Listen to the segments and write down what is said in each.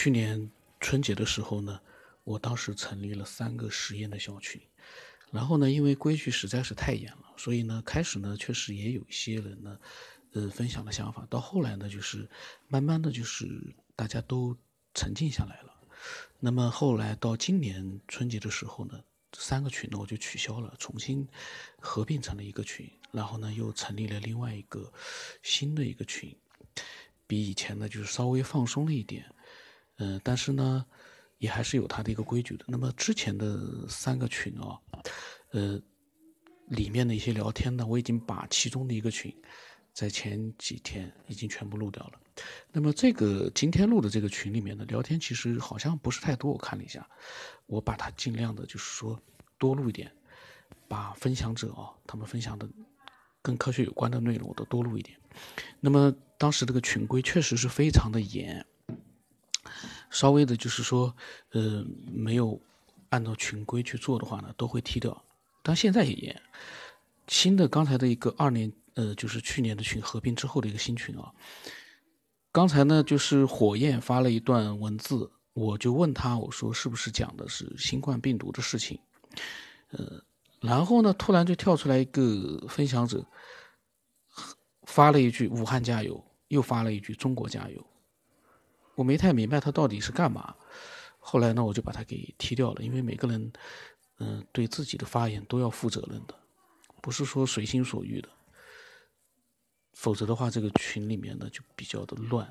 去年春节的时候呢，我当时成立了三个实验的小群，然后呢，因为规矩实在是太严了，所以呢，开始呢确实也有一些人呢，呃，分享了想法，到后来呢，就是慢慢的就是大家都沉静下来了。那么后来到今年春节的时候呢，三个群呢我就取消了，重新合并成了一个群，然后呢又成立了另外一个新的一个群，比以前呢就是稍微放松了一点，嗯，但是呢也还是有它的一个规矩的。那么之前的三个群啊，呃，里面的一些聊天呢，我已经把其中的一个群在前几天已经全部录掉了。那么这个今天录的这个群里面的聊天其实好像不是太多，我看了一下，我把它尽量的就是说多录一点，把分享者啊他们分享的跟科学有关的内容我都多录一点。那么当时这个群规确实是非常的严，稍微的就是说呃没有按照群规去做的话呢都会踢掉，但现在也严。新的刚才的一个二年呃就是去年的群合并之后的一个新群啊。刚才呢，就是火焰发了一段文字，我就问他，我说是不是讲的是新冠病毒的事情？呃，然后呢，突然就跳出来一个分享者，发了一句“武汉加油”，又发了一句“中国加油”。我没太明白他到底是干嘛。后来呢，我就把他给踢掉了，因为每个人，嗯，对自己的发言都要负责任的，不是说随心所欲的。否则的话，这个群里面呢就比较的乱。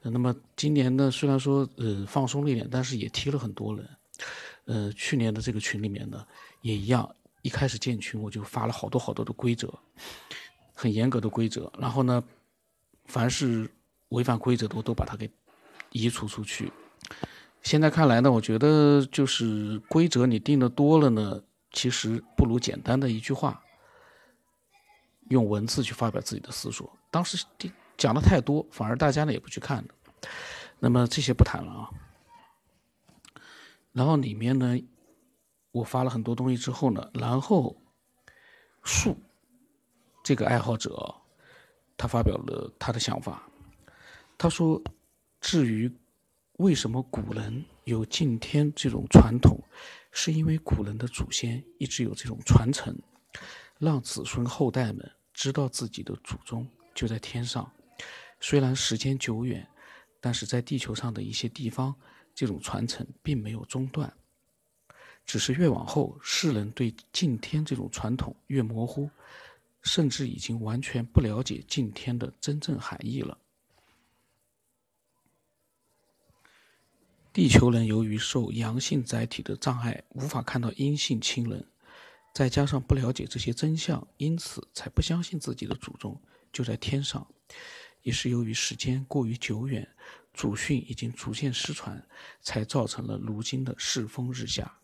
那么今年呢，虽然说呃放松了一点，但是也踢了很多人。呃，去年的这个群里面呢也一样，一开始建群我就发了好多好多的规则，很严格的规则。然后呢，凡是违反规则的，我都把它给移除出去。现在看来呢，我觉得就是规则你定的多了呢，其实不如简单的一句话。用文字去发表自己的思索，当时讲的太多，反而大家呢也不去看。那么这些不谈了啊。然后里面呢，我发了很多东西之后呢，然后树这个爱好者，他发表了他的想法。他说：“至于为什么古人有敬天这种传统，是因为古人的祖先一直有这种传承，让子孙后代们。”知道自己的祖宗就在天上，虽然时间久远，但是在地球上的一些地方，这种传承并没有中断，只是越往后，世人对敬天这种传统越模糊，甚至已经完全不了解敬天的真正含义了。地球人由于受阳性载体的障碍，无法看到阴性亲人。再加上不了解这些真相，因此才不相信自己的祖宗就在天上。也是由于时间过于久远，祖训已经逐渐失传，才造成了如今的世风日下。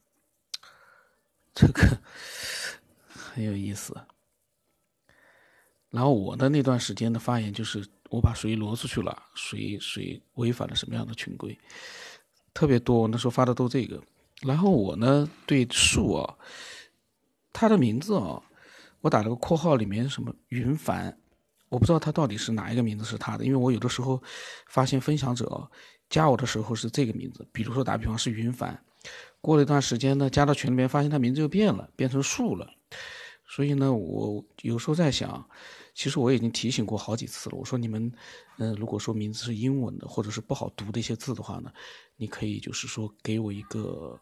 这个很有意思。然后我的那段时间的发言就是，我把谁挪出去了，谁谁违反了什么样的群规，特别多。我那时候发的都这个。然后我呢，对树啊。他的名字啊，我打了个括号，里面什么云凡，我不知道他到底是哪一个名字是他的，因为我有的时候发现分享者加我的时候是这个名字，比如说打比方是云凡，过了一段时间呢，加到群里面发现他名字又变了，变成树了，所以呢，我有时候在想，其实我已经提醒过好几次了，我说你们，嗯，如果说名字是英文的或者是不好读的一些字的话呢，你可以就是说给我一个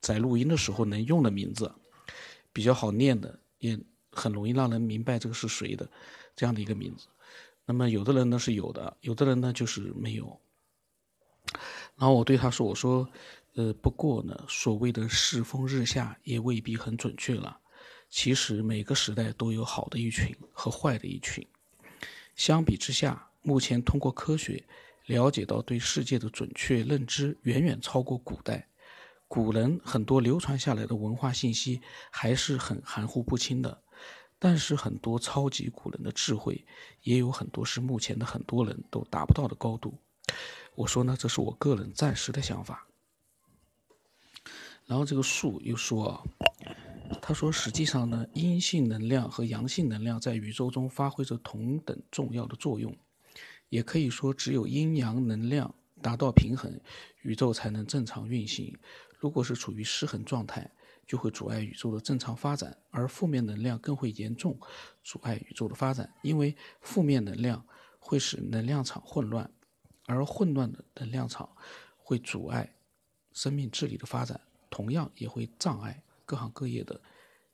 在录音的时候能用的名字。比较好念的，也很容易让人明白这个是谁的，这样的一个名字。那么有的人呢是有的，有的人呢就是没有。然后我对他说：“我说，呃，不过呢，所谓的世风日下也未必很准确了。其实每个时代都有好的一群和坏的一群。相比之下，目前通过科学了解到对世界的准确认知，远远超过古代。”古人很多流传下来的文化信息还是很含糊不清的，但是很多超级古人的智慧也有很多是目前的很多人都达不到的高度。我说呢，这是我个人暂时的想法。然后这个树又说，他说实际上呢，阴性能量和阳性能量在宇宙中发挥着同等重要的作用，也可以说只有阴阳能量达到平衡，宇宙才能正常运行。如果是处于失衡状态，就会阻碍宇宙的正常发展，而负面能量更会严重阻碍宇宙的发展，因为负面能量会使能量场混乱，而混乱的能量场会阻碍生命智力的发展，同样也会障碍各行各业的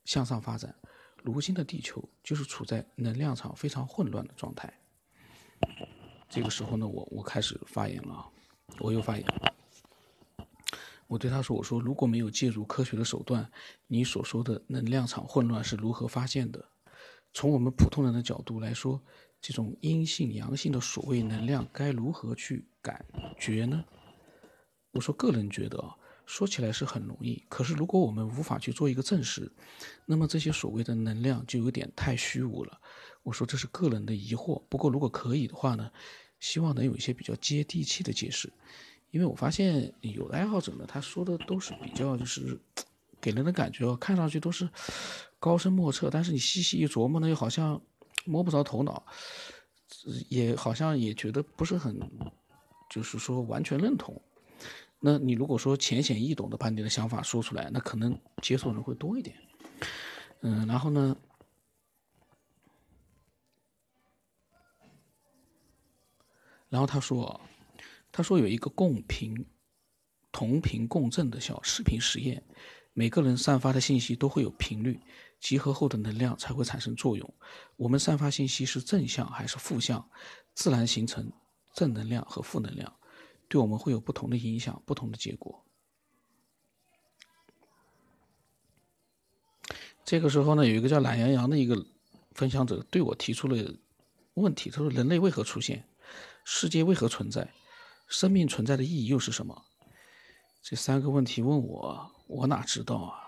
向上发展。如今的地球就是处在能量场非常混乱的状态。这个时候呢，我我开始发言了，我又发言。我对他说：“我说，如果没有借助科学的手段，你所说的能量场混乱是如何发现的？从我们普通人的角度来说，这种阴性、阳性的所谓能量该如何去感觉呢？”我说：“个人觉得啊，说起来是很容易，可是如果我们无法去做一个证实，那么这些所谓的能量就有点太虚无了。”我说：“这是个人的疑惑，不过如果可以的话呢，希望能有一些比较接地气的解释。”因为我发现有的爱好者呢，他说的都是比较就是给人的感觉，看上去都是高深莫测，但是你细细一琢磨呢，又好像摸不着头脑，也好像也觉得不是很，就是说完全认同。那你如果说浅显易懂的把你的想法说出来，那可能接受人会多一点。嗯，然后呢，然后他说。他说有一个共频、同频共振的小视频实验，每个人散发的信息都会有频率，集合后的能量才会产生作用。我们散发信息是正向还是负向，自然形成正能量和负能量，对我们会有不同的影响，不同的结果。这个时候呢，有一个叫懒羊羊的一个分享者对我提出了问题，他说：“人类为何出现？世界为何存在？”生命存在的意义又是什么？这三个问题问我，我哪知道啊？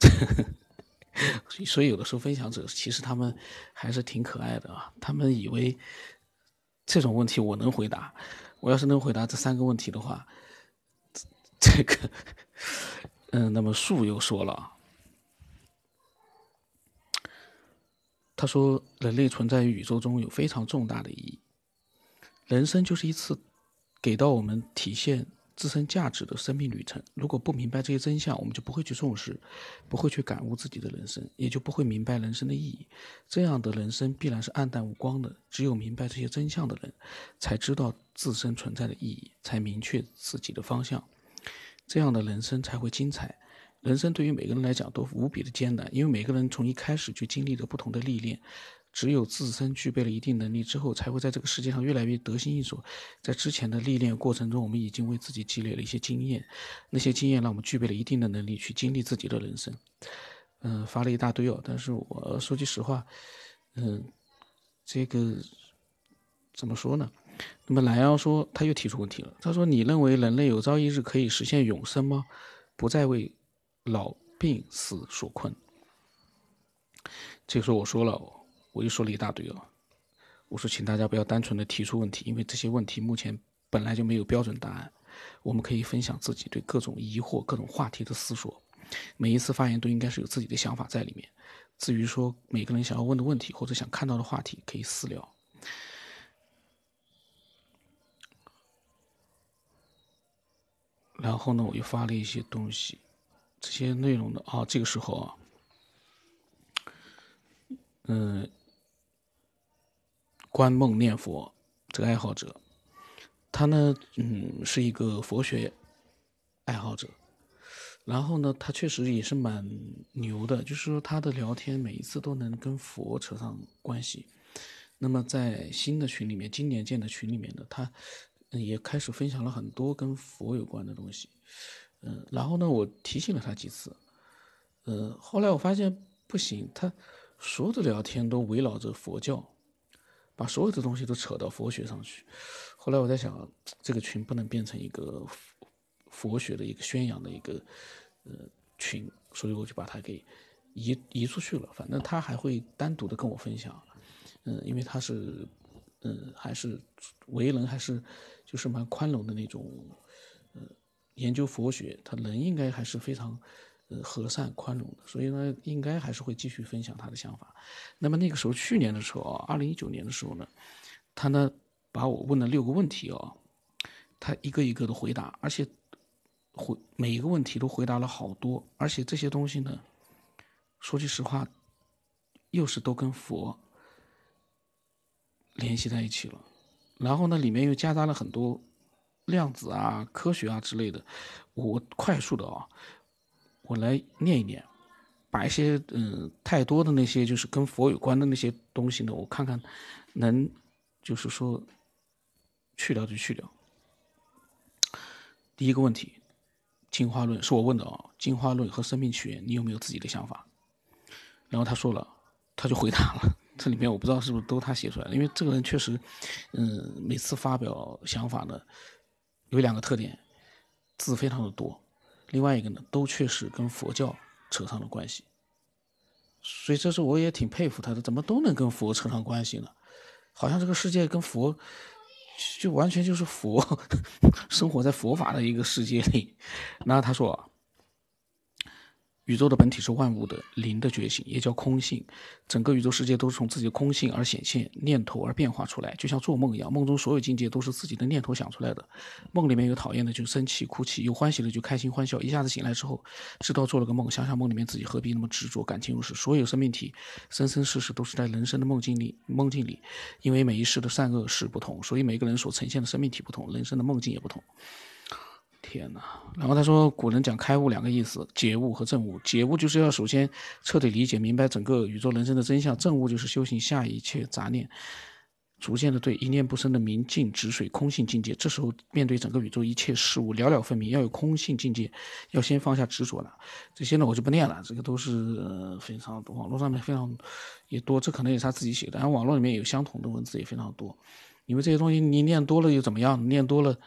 所以有的时候分享者其实他们还是挺可爱的啊。他们以为这种问题我能回答，我要是能回答这三个问题的话，这 个，嗯，那么树又说了，他说人类存在于宇宙中有非常重大的意义，人生就是一次。给到我们体现自身价值的生命旅程。如果不明白这些真相，我们就不会去重视，不会去感悟自己的人生，也就不会明白人生的意义。这样的人生必然是暗淡无光的。只有明白这些真相的人，才知道自身存在的意义，才明确自己的方向。这样的人生才会精彩。人生对于每个人来讲都无比的艰难，因为每个人从一开始就经历着不同的历练。只有自身具备了一定能力之后，才会在这个世界上越来越得心应手。在之前的历练过程中，我们已经为自己积累了一些经验，那些经验让我们具备了一定的能力去经历自己的人生。嗯，发了一大堆哦，但是我说句实话，嗯，这个怎么说呢？那么蓝妖说，他又提出问题了。他说：“你认为人类有朝一日可以实现永生吗？不再为老病死所困？”这个时候我说了。我又说了一大堆了，我说，请大家不要单纯的提出问题，因为这些问题目前本来就没有标准答案。我们可以分享自己对各种疑惑、各种话题的思索。每一次发言都应该是有自己的想法在里面。至于说每个人想要问的问题或者想看到的话题，可以私聊。然后呢，我又发了一些东西，这些内容的啊，这个时候啊，嗯。观梦念佛这个爱好者，他呢，嗯，是一个佛学爱好者。然后呢，他确实也是蛮牛的，就是说他的聊天每一次都能跟佛扯上关系。那么在新的群里面，今年建的群里面呢，他也开始分享了很多跟佛有关的东西。嗯，然后呢，我提醒了他几次，呃，后来我发现不行，他所有的聊天都围绕着佛教。把所有的东西都扯到佛学上去，后来我在想，这个群不能变成一个佛学的一个宣扬的一个呃群，所以我就把它给移移出去了。反正他还会单独的跟我分享，嗯，因为他是嗯还是为人还是就是蛮宽容的那种，呃，研究佛学，他人应该还是非常。呃，和善宽容的，所以呢，应该还是会继续分享他的想法。那么那个时候，去年的时候啊，二零一九年的时候呢，他呢把我问了六个问题啊，他一个一个的回答，而且回每一个问题都回答了好多，而且这些东西呢，说句实话，又是都跟佛联系在一起了。然后呢，里面又夹杂了很多量子啊、科学啊之类的。我快速的啊，我来念一念，把一些嗯太多的那些就是跟佛有关的那些东西呢，我看看能就是说去掉就去掉。第一个问题，进化论是我问的啊，进化论和生命起源，你有没有自己的想法？然后他说了，他就回答了。这里面我不知道是不是都他写出来的，因为这个人确实，嗯，每次发表想法呢，有两个特点，字非常的多，另外一个呢，都确实跟佛教扯上了关系，所以这是我也挺佩服他的，怎么都能跟佛扯上关系呢？好像这个世界跟佛，就完全就是佛 生活在佛法的一个世界里。那他说。宇宙的本体是万物的灵的觉醒，也叫空性。整个宇宙世界都是从自己的空性而显现，念头而变化出来，就像做梦一样。梦中所有境界都是自己的念头想出来的。梦里面有讨厌的就生气哭泣，有欢喜的就开心欢笑。一下子醒来之后，知道做了个梦，想想梦里面自己何必那么执着，感情如是。所有生命体生生世世都是在人生的梦境里，梦境里，因为每一世的善恶事不同，所以每个人所呈现的生命体不同，人生的梦境也不同。天哪！然后他说，古人讲开悟两个意思，解悟和证悟。解悟就是要首先彻底理解明白整个宇宙人生的真相，证悟就是修行下一切杂念，逐渐的对一念不生的明镜止水空性境界。这时候面对整个宇宙一切事物了了分明，要有空性境界，要先放下执着了。这些呢我就不念了，这个都是非常网络上面非常也多，这可能也是他自己写的。然后网络里面有相同的文字也非常多，因为这些东西你念多了又怎么样？念多了。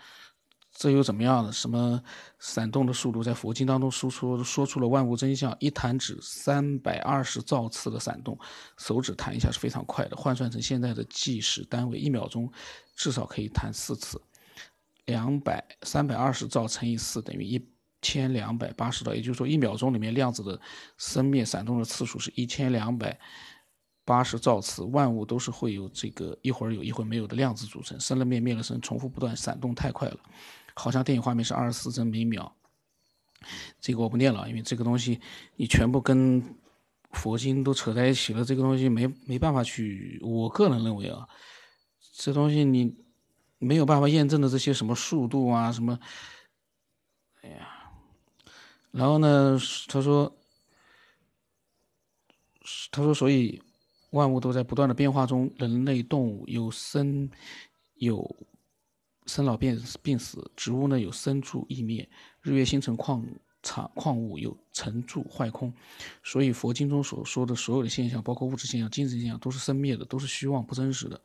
这又怎么样了？什么闪动的速度在佛经当中输出说出了万物真相？一弹指三百二十兆次的闪动，手指弹一下是非常快的。换算成现在的计时单位，一秒钟至少可以弹四次。两百三百二十兆乘以四等于一千两百八十兆，也就是说，一秒钟里面量子的生灭闪动的次数是一千两百八十兆次。万物都是会有这个一会儿有一会儿没有的量子组成，生了灭，灭了生，重复不断，闪动太快了。好像电影画面是二十四帧每秒，这个我不念了，因为这个东西你全部跟佛经都扯在一起了，这个东西没没办法去。我个人认为啊，这东西你没有办法验证的这些什么速度啊什么，哎呀，然后呢，他说，他说，所以万物都在不断的变化中，人类、动物有生有。生老病病死，植物呢有生住异灭，日月星辰矿产矿物有成住坏空，所以佛经中所说的所有的现象，包括物质现象、精神现象，都是生灭的，都是虚妄不真实的。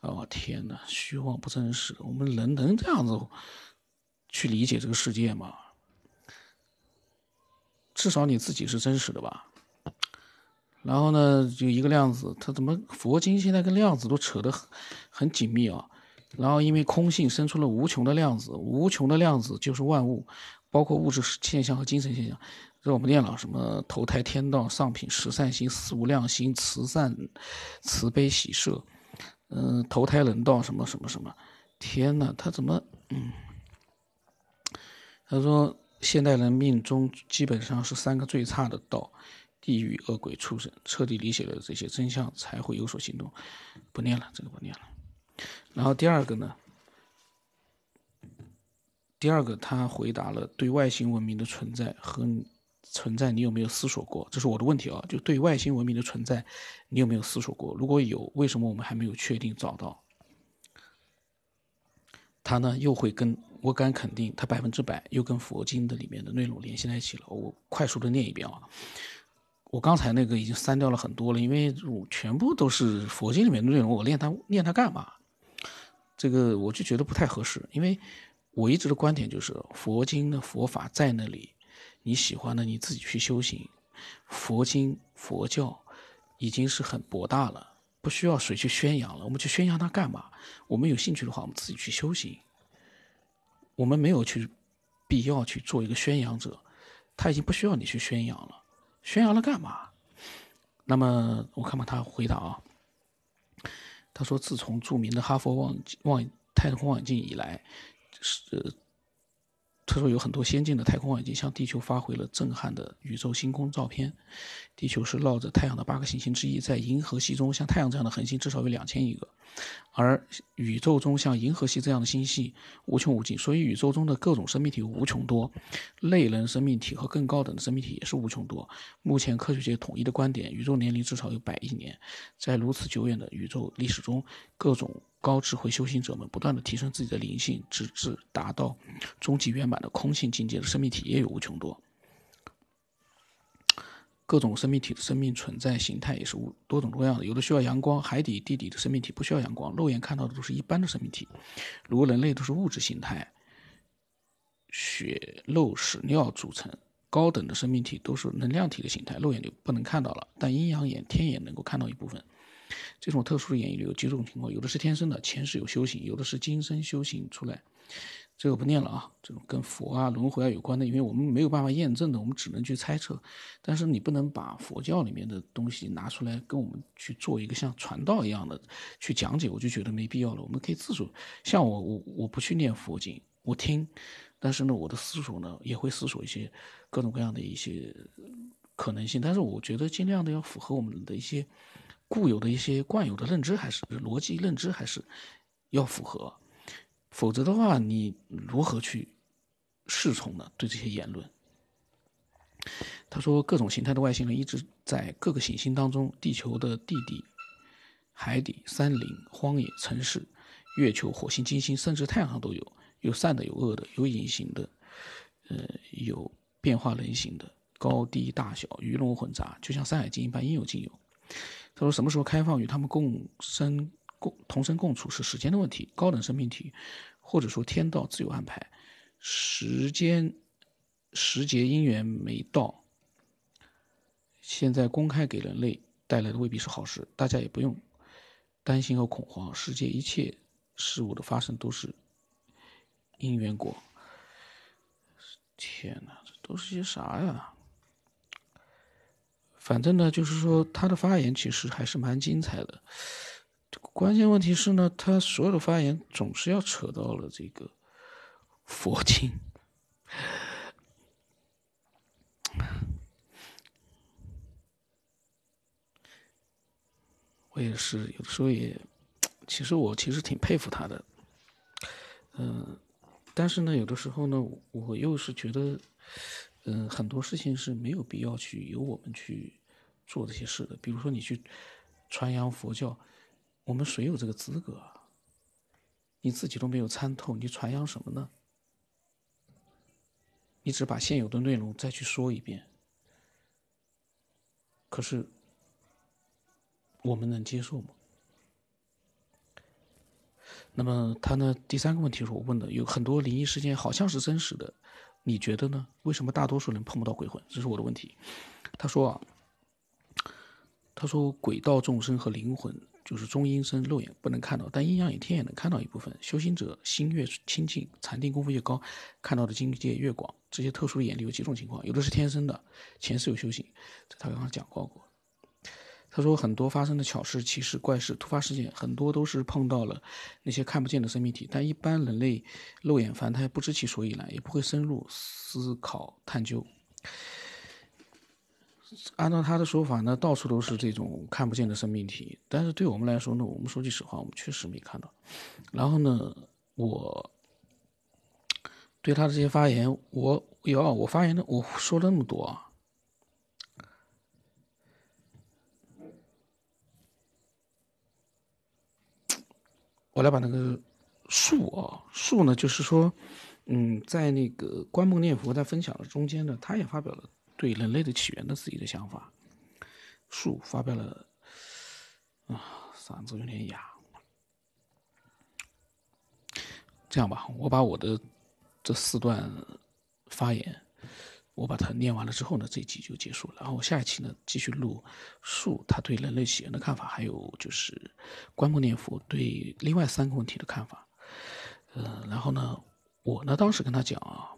哦天哪，虚妄不真实，我们人能这样子去理解这个世界吗？至少你自己是真实的吧。然后呢，就一个量子，它怎么佛经现在跟量子都扯得很很紧密啊？然后，因为空性生出了无穷的量子，无穷的量子就是万物，包括物质现象和精神现象。这我们念了什么投胎天道、上品十善心、四无量心、慈善、慈悲喜舍，嗯，投胎人道什么什么什么。天哪，他怎么？嗯，他说现代人命中基本上是三个最差的道：地狱、恶鬼、畜生。彻底理解了这些真相，才会有所行动。不念了，这个不念了。然后第二个呢？第二个他回答了对外星文明的存在和存在，你有没有思索过？这是我的问题啊！就对外星文明的存在，你有没有思索过？如果有，为什么我们还没有确定找到？他呢又会跟我敢肯定，他百分之百又跟佛经的里面的内容联系在一起了。我快速的念一遍啊！我刚才那个已经删掉了很多了，因为我全部都是佛经里面的内容，我念它念它干嘛？这个我就觉得不太合适，因为我一直的观点就是佛经的佛法在那里，你喜欢的你自己去修行。佛经佛教已经是很博大了，不需要谁去宣扬了。我们去宣扬它干嘛？我们有兴趣的话，我们自己去修行。我们没有去必要去做一个宣扬者，他已经不需要你去宣扬了。宣扬了干嘛？那么我看看他回答啊。他说：“自从著名的哈佛望望太空望远镜以来，是。他说有很多先进的太空望远镜向地球发回了震撼的宇宙星空照片。地球是绕着太阳的八个行星之一，在银河系中，像太阳这样的恒星至少有两千亿个，而宇宙中像银河系这样的星系无穷无尽，所以宇宙中的各种生命体无穷多，类人生命体和更高等的生命体也是无穷多。目前科学界统一的观点，宇宙年龄至少有百亿年，在如此久远的宇宙历史中，各种。高智慧修行者们不断的提升自己的灵性，直至达到终极圆满的空性境界的生命体也有无穷多。各种生命体的生命存在形态也是无多种多样的，有的需要阳光，海底、地底的生命体不需要阳光，肉眼看到的都是一般的生命体，如人类都是物质形态，血肉屎尿组成；高等的生命体都是能量体的形态，肉眼就不能看到了，但阴阳眼、天眼能够看到一部分。这种特殊的演绎力有几种情况，有的是天生的，前世有修行；有的是今生修行出来。这个不念了啊，这种跟佛啊、轮回啊有关的，因为我们没有办法验证的，我们只能去猜测。但是你不能把佛教里面的东西拿出来跟我们去做一个像传道一样的去讲解，我就觉得没必要了。我们可以自主，像我，我我不去念佛经，我听，但是呢，我的思索呢也会思索一些各种各样的一些可能性。但是我觉得尽量的要符合我们的一些。固有的一些惯有的认知还是逻辑认知还是要符合，否则的话，你如何去侍从呢？对这些言论，他说各种形态的外星人一直在各个行星当中，地球的地底、海底、山林、荒野、城市、月球、火星、金星，甚至太阳上都有，有善的，有恶的，有隐形的，呃，有变化人形的，高低大小鱼龙混杂，就像《山海经》一般，应有尽有。他说：“什么时候开放与他们共生、共同生共处是时间的问题。高等生命体，或者说天道自有安排。时间时节因缘没到，现在公开给人类带来的未必是好事。大家也不用担心和恐慌。世界一切事物的发生都是因缘果。天哪，这都是些啥呀？”反正呢，就是说他的发言其实还是蛮精彩的。关键问题是呢，他所有的发言总是要扯到了这个佛经。我也是有的时候也，其实我其实挺佩服他的。嗯，但是呢，有的时候呢，我又是觉得。嗯，很多事情是没有必要去由我们去做这些事的。比如说，你去传扬佛教，我们谁有这个资格啊？你自己都没有参透，你传扬什么呢？你只把现有的内容再去说一遍。可是，我们能接受吗？那么他呢？第三个问题是我问的，有很多灵异事件好像是真实的。你觉得呢？为什么大多数人碰不到鬼魂？这是我的问题。他说啊，他说鬼道众生和灵魂就是中阴身，肉眼不能看到，但阴阳眼、天眼能看到一部分。修行者心越清净，禅定功夫越高，看到的境界越广。这些特殊的眼力有几种情况，有的是天生的，前世有修行，这他刚刚讲过过。他说，很多发生的巧事、奇事、怪事、突发事件，很多都是碰到了那些看不见的生命体。但一般人类肉眼凡胎不知其所以然，也不会深入思考探究。按照他的说法呢，到处都是这种看不见的生命体。但是对我们来说呢，我们说句实话，我们确实没看到。然后呢，我对他的这些发言，我有我发言的，我说了那么多啊。我来把那个树啊，树呢，就是说，嗯，在那个观梦念佛在分享的中间呢，他也发表了对人类的起源的自己的想法。树发表了，啊，嗓子有点哑。这样吧，我把我的这四段发言。我把它念完了之后呢，这一集就结束了。然后下一期呢，继续录树他对人类起源的看法，还有就是观摩念佛对另外三个问题的看法。呃，然后呢，我呢当时跟他讲啊，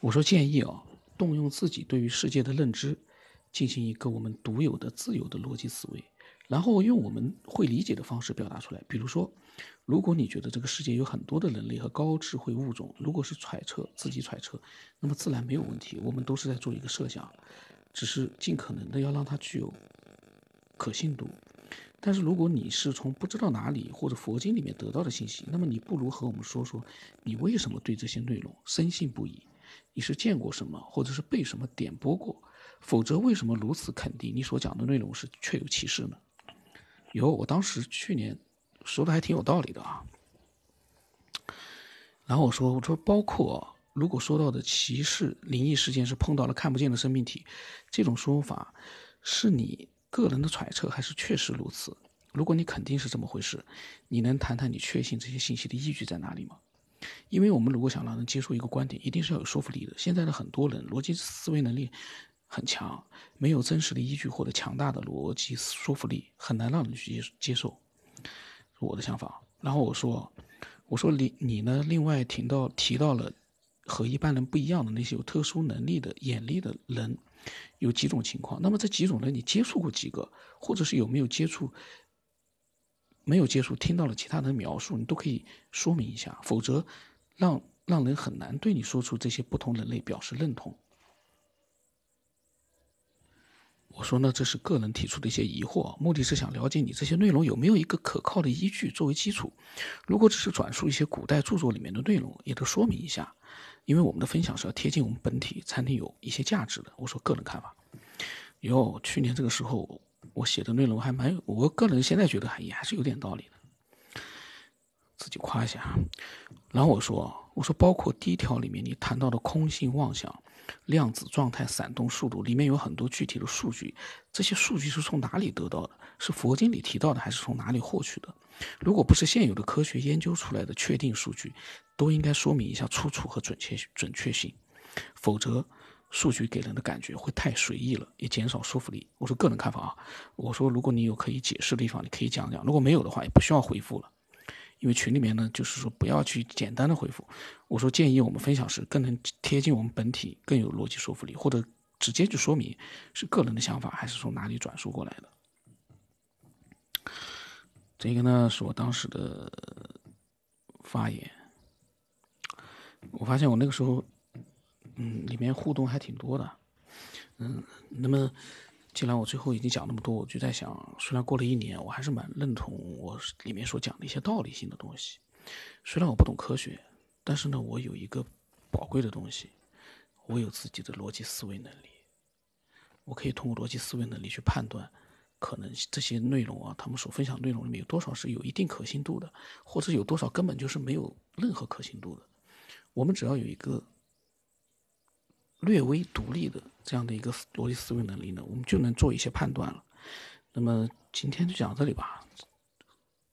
我说建议啊，动用自己对于世界的认知，进行一个我们独有的自由的逻辑思维，然后用我们会理解的方式表达出来。比如说，如果你觉得这个世界有很多的人类和高智慧物种，如果是揣测自己揣测，那么自然没有问题。我们都是在做一个设想，只是尽可能的要让它具有可信度。但是如果你是从不知道哪里或者佛经里面得到的信息，那么你不如和我们说说，你为什么对这些内容深信不疑？你是见过什么，或者是被什么点拨过？否则，为什么如此肯定你所讲的内容是确有其事呢？有，我当时去年说的还挺有道理的啊。然后我说，我说包括如果说到的歧视灵异事件是碰到了看不见的生命体，这种说法是你。个人的揣测还是确实如此。如果你肯定是这么回事，你能谈谈你确信这些信息的依据在哪里吗？因为我们如果想让人接受一个观点，一定是要有说服力的。现在的很多人逻辑思维能力很强，没有真实的依据或者强大的逻辑说服力，很难让人去接受。我的想法。然后我说，我说你你呢？另外提到提到了和一般人不一样的那些有特殊能力的眼力的人。有几种情况，那么这几种人你接触过几个，或者是有没有接触？没有接触，听到了其他人描述，你都可以说明一下，否则让让人很难对你说出这些不同人类表示认同。我说呢，这是个人提出的一些疑惑，目的是想了解你这些内容有没有一个可靠的依据作为基础。如果只是转述一些古代著作里面的内容，也都说明一下。因为我们的分享是要贴近我们本体，才能有一些价值的。我说个人看法。哟，去年这个时候我写的内容还蛮，我个人现在觉得还也还是有点道理的，自己夸一下。然后我说，我说包括第一条里面你谈到的空性妄想、量子状态闪动速度，里面有很多具体的数据，这些数据是从哪里得到的？是佛经里提到的，还是从哪里获取的？如果不是现有的科学研究出来的确定数据，都应该说明一下出处和准确准确性，否则数据给人的感觉会太随意了，也减少说服力。我说个人看法啊，我说如果你有可以解释的地方，你可以讲讲；如果没有的话，也不需要回复了，因为群里面呢，就是说不要去简单的回复。我说建议我们分享时更能贴近我们本体，更有逻辑说服力，或者直接就说明是个人的想法，还是从哪里转述过来的。这个呢是我当时的发言，我发现我那个时候，嗯，里面互动还挺多的，嗯，那么既然我最后已经讲那么多，我就在想，虽然过了一年，我还是蛮认同我里面所讲的一些道理性的东西。虽然我不懂科学，但是呢，我有一个宝贵的东西，我有自己的逻辑思维能力，我可以通过逻辑思维能力去判断。可能这些内容啊，他们所分享内容里面有多少是有一定可信度的，或者有多少根本就是没有任何可信度的。我们只要有一个略微独立的这样的一个逻辑思维能力呢，我们就能做一些判断了。那么今天就讲到这里吧。